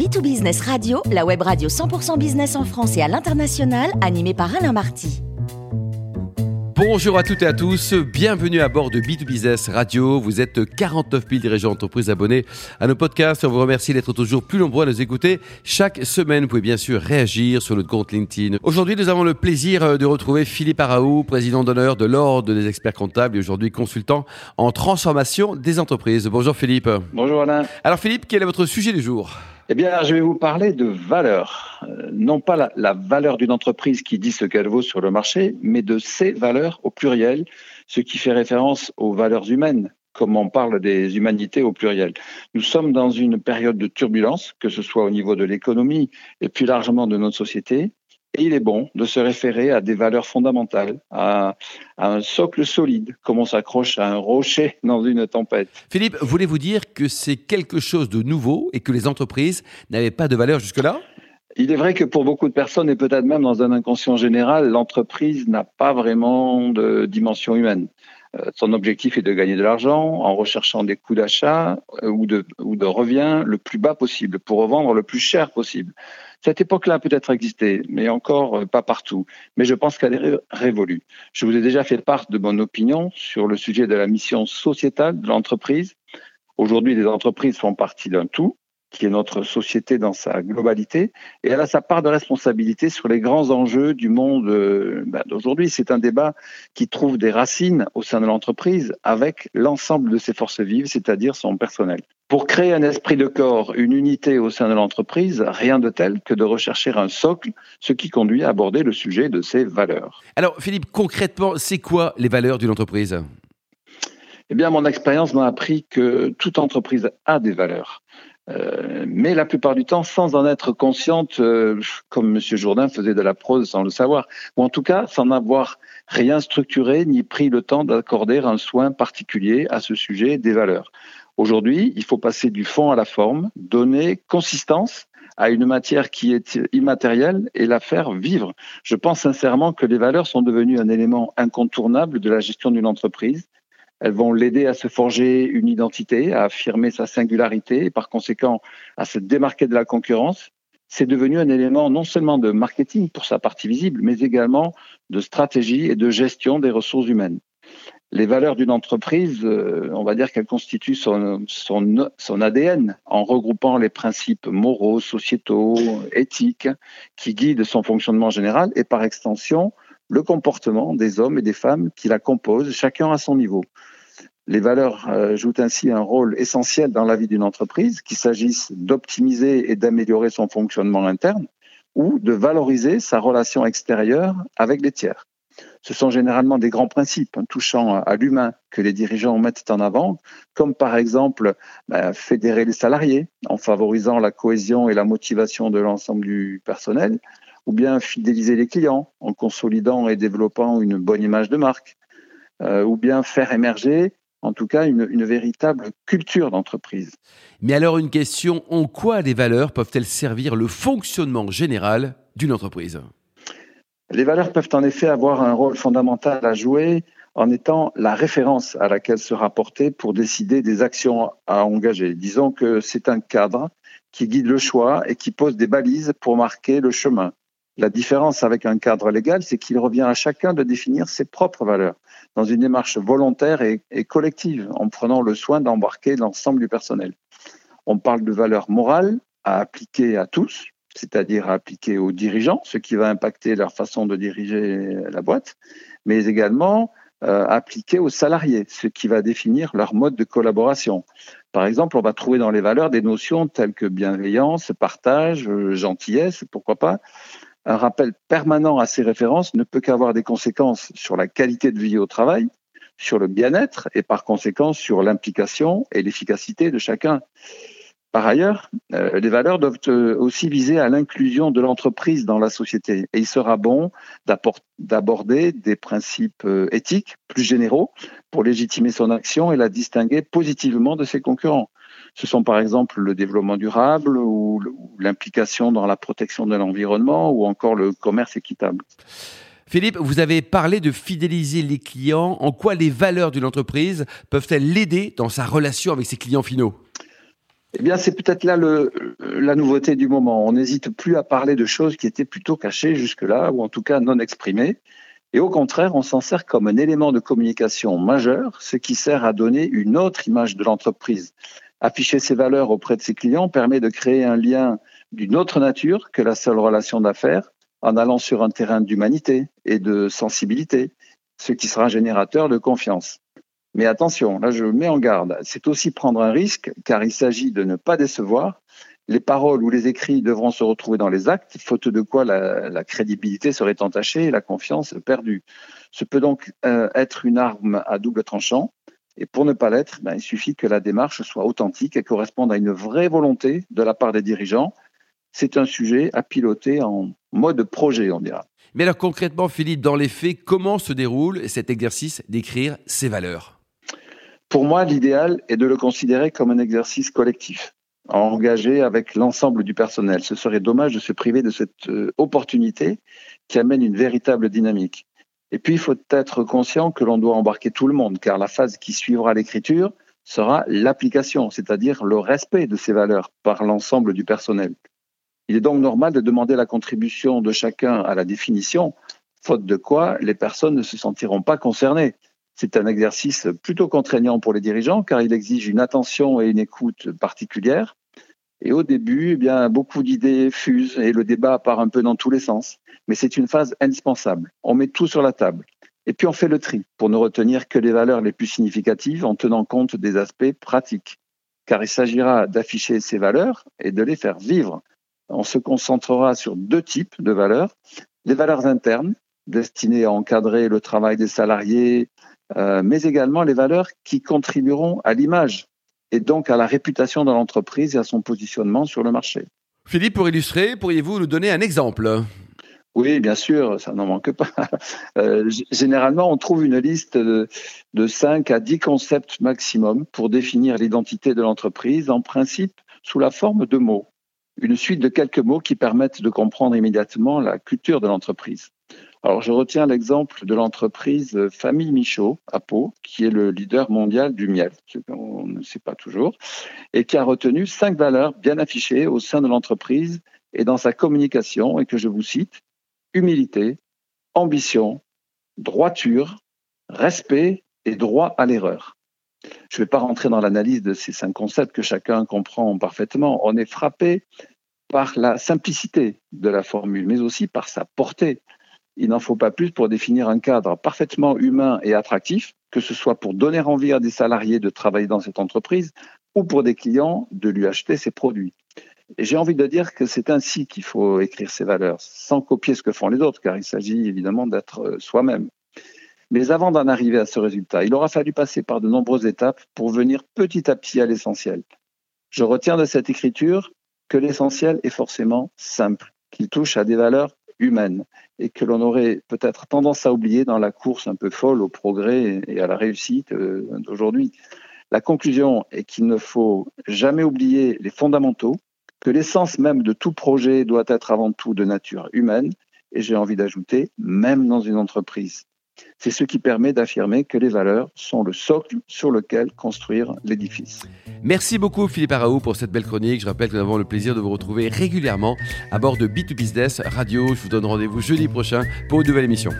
B2Business Radio, la web radio 100% business en France et à l'international, animée par Alain Marty. Bonjour à toutes et à tous, bienvenue à bord de B2Business Radio. Vous êtes 49 000 dirigeants d'entreprise abonnés à nos podcasts. On vous remercie d'être toujours plus nombreux à nous écouter. Chaque semaine, vous pouvez bien sûr réagir sur notre compte LinkedIn. Aujourd'hui, nous avons le plaisir de retrouver Philippe Araou, président d'honneur de l'Ordre des experts comptables et aujourd'hui consultant en transformation des entreprises. Bonjour Philippe. Bonjour Alain. Alors Philippe, quel est votre sujet du jour? Eh bien, je vais vous parler de valeur. Euh, non pas la, la valeur d'une entreprise qui dit ce qu'elle vaut sur le marché, mais de ses valeurs au pluriel, ce qui fait référence aux valeurs humaines, comme on parle des humanités au pluriel. Nous sommes dans une période de turbulence, que ce soit au niveau de l'économie et plus largement de notre société. Et il est bon de se référer à des valeurs fondamentales, à, un socle solide, comme on s'accroche à un rocher dans une tempête. Philippe, voulez-vous dire que c'est quelque chose de nouveau et que les entreprises n'avaient pas de valeur jusque-là? Il est vrai que pour beaucoup de personnes, et peut-être même dans un inconscient général, l'entreprise n'a pas vraiment de dimension humaine. Euh, son objectif est de gagner de l'argent en recherchant des coûts d'achat euh, ou de, ou de revient le plus bas possible pour revendre le plus cher possible. Cette époque-là peut-être existé, mais encore euh, pas partout. Mais je pense qu'elle est révolue. Je vous ai déjà fait part de mon opinion sur le sujet de la mission sociétale de l'entreprise. Aujourd'hui, les entreprises font partie d'un tout qui est notre société dans sa globalité, et elle a sa part de responsabilité sur les grands enjeux du monde euh, bah, d'aujourd'hui. C'est un débat qui trouve des racines au sein de l'entreprise avec l'ensemble de ses forces vives, c'est-à-dire son personnel. Pour créer un esprit de corps, une unité au sein de l'entreprise, rien de tel que de rechercher un socle, ce qui conduit à aborder le sujet de ses valeurs. Alors Philippe, concrètement, c'est quoi les valeurs d'une entreprise? Eh bien, mon expérience m'a appris que toute entreprise a des valeurs. Euh, mais la plupart du temps sans en être consciente, euh, comme M. Jourdain faisait de la prose sans le savoir, ou en tout cas sans avoir rien structuré ni pris le temps d'accorder un soin particulier à ce sujet des valeurs. Aujourd'hui, il faut passer du fond à la forme, donner consistance à une matière qui est immatérielle et la faire vivre. Je pense sincèrement que les valeurs sont devenues un élément incontournable de la gestion d'une entreprise elles vont l'aider à se forger une identité, à affirmer sa singularité et par conséquent à se démarquer de la concurrence. C'est devenu un élément non seulement de marketing pour sa partie visible, mais également de stratégie et de gestion des ressources humaines. Les valeurs d'une entreprise, euh, on va dire qu'elles constituent son, ADN en regroupant les principes moraux, sociétaux, éthiques qui guident son fonctionnement général et par extension le comportement des hommes et des femmes qui la composent, chacun à son niveau. Les valeurs euh, jouent ainsi un rôle essentiel dans la vie d'une entreprise, qu'il s'agisse d'optimiser et d'améliorer son fonctionnement interne ou de valoriser sa relation extérieure avec les tiers. Ce sont généralement des grands principes touchant à, l'humain que les dirigeants mettent en avant, comme par exemple ben, fédérer les salariés en favorisant la cohésion et la motivation de l'ensemble du personnel, ou bien fidéliser les clients en consolidant et développant une bonne image de marque, euh, ou bien faire émerger en tout cas une, une véritable culture d'entreprise. Mais alors une question, en quoi les valeurs peuvent-elles servir le fonctionnement général d'une entreprise? Les valeurs peuvent en effet avoir un rôle fondamental à jouer en étant la référence à laquelle se rapporter pour décider des actions à engager. Disons que c'est un cadre qui guide le choix et qui pose des balises pour marquer le chemin. La différence avec un cadre légal, c'est qu'il revient à chacun de définir ses propres valeurs dans une démarche volontaire et, collective, en prenant le soin d'embarquer l'ensemble du personnel. On parle de valeurs morales à appliquer à tous, c'est-à-dire à appliquer aux dirigeants, ce qui va impacter leur façon de diriger la boîte, mais également euh, appliquer aux salariés, ce qui va définir leur mode de collaboration. Par exemple, on va trouver dans les valeurs des notions telles que bienveillance, partage, euh, gentillesse, pourquoi pas, un rappel permanent à ces références ne peut qu'avoir des conséquences sur la qualité de vie au travail, sur le bien-être et par conséquent sur l'implication et l'efficacité de chacun. Par ailleurs, euh, les valeurs doivent euh, aussi viser à l'inclusion de l'entreprise dans la société. Et il sera bon d'aborder des principes euh, éthiques plus généraux pour légitimer son action et la distinguer positivement de ses concurrents. Ce sont par exemple le développement durable ou l'implication dans la protection de l'environnement ou encore le commerce équitable. Philippe, vous avez parlé de fidéliser les clients. En quoi les valeurs d'une entreprise peuvent-elles l'aider dans sa relation avec ses clients finaux? Eh bien, c'est peut-être là le, la nouveauté du moment. On n'hésite plus à parler de choses qui étaient plutôt cachées jusque-là, ou en tout cas non exprimées. Et au contraire, on s'en sert comme un élément de communication majeur, ce qui sert à donner une autre image de l'entreprise. Afficher ses valeurs auprès de ses clients permet de créer un lien d'une autre nature que la seule relation d'affaires en allant sur un terrain d'humanité et de sensibilité, ce qui sera générateur de confiance. Mais attention, là je mets en garde, c'est aussi prendre un risque car il s'agit de ne pas décevoir. Les paroles ou les écrits devront se retrouver dans les actes, faute de quoi la, crédibilité serait entachée et la confiance perdue. Ce peut donc euh, être une arme à double tranchant. Et pour ne pas l'être, ben, il suffit que la démarche soit authentique et corresponde à une vraie volonté de la part des dirigeants. C'est un sujet à piloter en mode projet, on dira. Mais alors concrètement, Philippe, dans les faits, comment se déroule cet exercice d'écrire ses valeurs? Pour moi, l'idéal est de le considérer comme un exercice collectif, engagé avec l'ensemble du personnel. Ce serait dommage de se priver de cette euh, opportunité qui amène une véritable dynamique. Et puis, il faut être conscient que l'on doit embarquer tout le monde, car la phase qui suivra l'écriture sera l'application, c'est-à-dire le respect de ces valeurs par l'ensemble du personnel. Il est donc normal de demander la contribution de chacun à la définition, faute de quoi les personnes ne se sentiront pas concernées. C'est un exercice plutôt contraignant pour les dirigeants car il exige une attention et une écoute particulières. Et au début, eh bien, beaucoup d'idées fusent et le débat part un peu dans tous les sens. Mais c'est une phase indispensable. On met tout sur la table. Et puis on fait le tri pour ne retenir que les valeurs les plus significatives en tenant compte des aspects pratiques. Car il s'agira d'afficher ces valeurs et de les faire vivre. On se concentrera sur deux types de valeurs. Les valeurs internes, destinées à encadrer le travail des salariés, euh, mais également les valeurs qui contribueront à l'image et donc à la réputation de l'entreprise et à son positionnement sur le marché. Philippe, pour illustrer, pourriez-vous nous donner un exemple? Oui, bien sûr, ça n'en manque pas. Euh, généralement, on trouve une liste de, de 5 à 10 concepts maximum pour définir l'identité de l'entreprise, en principe sous la forme de mots. Une suite de quelques mots qui permettent de comprendre immédiatement la culture de l'entreprise. Alors, je retiens l'exemple de l'entreprise Famille Michaud à Pau, qui est le leader mondial du miel, qu'on ne sait pas toujours, et qui a retenu cinq valeurs bien affichées au sein de l'entreprise et dans sa communication, et que je vous cite humilité, ambition, droiture, respect et droit à l'erreur. Je ne vais pas rentrer dans l'analyse de ces cinq concepts que chacun comprend parfaitement. On est frappé par la simplicité de la formule, mais aussi par sa portée, il n'en faut pas plus pour définir un cadre parfaitement humain et attractif, que ce soit pour donner envie à des salariés de travailler dans cette entreprise ou pour des clients de lui acheter ses produits. J'ai envie de dire que c'est ainsi qu'il faut écrire ses valeurs, sans copier ce que font les autres, car il s'agit évidemment d'être euh, soi-même. Mais avant d'en arriver à ce résultat, il aura fallu passer par de nombreuses étapes pour venir petit à petit à l'essentiel. Je retiens de cette écriture que l'essentiel est forcément simple, qu'il touche à des valeurs humaine et que l'on aurait peut-être tendance à oublier dans la course un peu folle au progrès et à la réussite euh, d'aujourd'hui. La conclusion est qu'il ne faut jamais oublier les fondamentaux, que l'essence même de tout projet doit être avant tout de nature humaine, et j'ai envie d'ajouter, même dans une entreprise. C'est ce qui permet d'affirmer que les valeurs sont le socle sur lequel construire l'édifice. Merci beaucoup Philippe Araou pour cette belle chronique. Je rappelle que nous avons le plaisir de vous retrouver régulièrement à bord de B2Business Radio. Je vous donne rendez-vous jeudi prochain pour une nouvelle émission.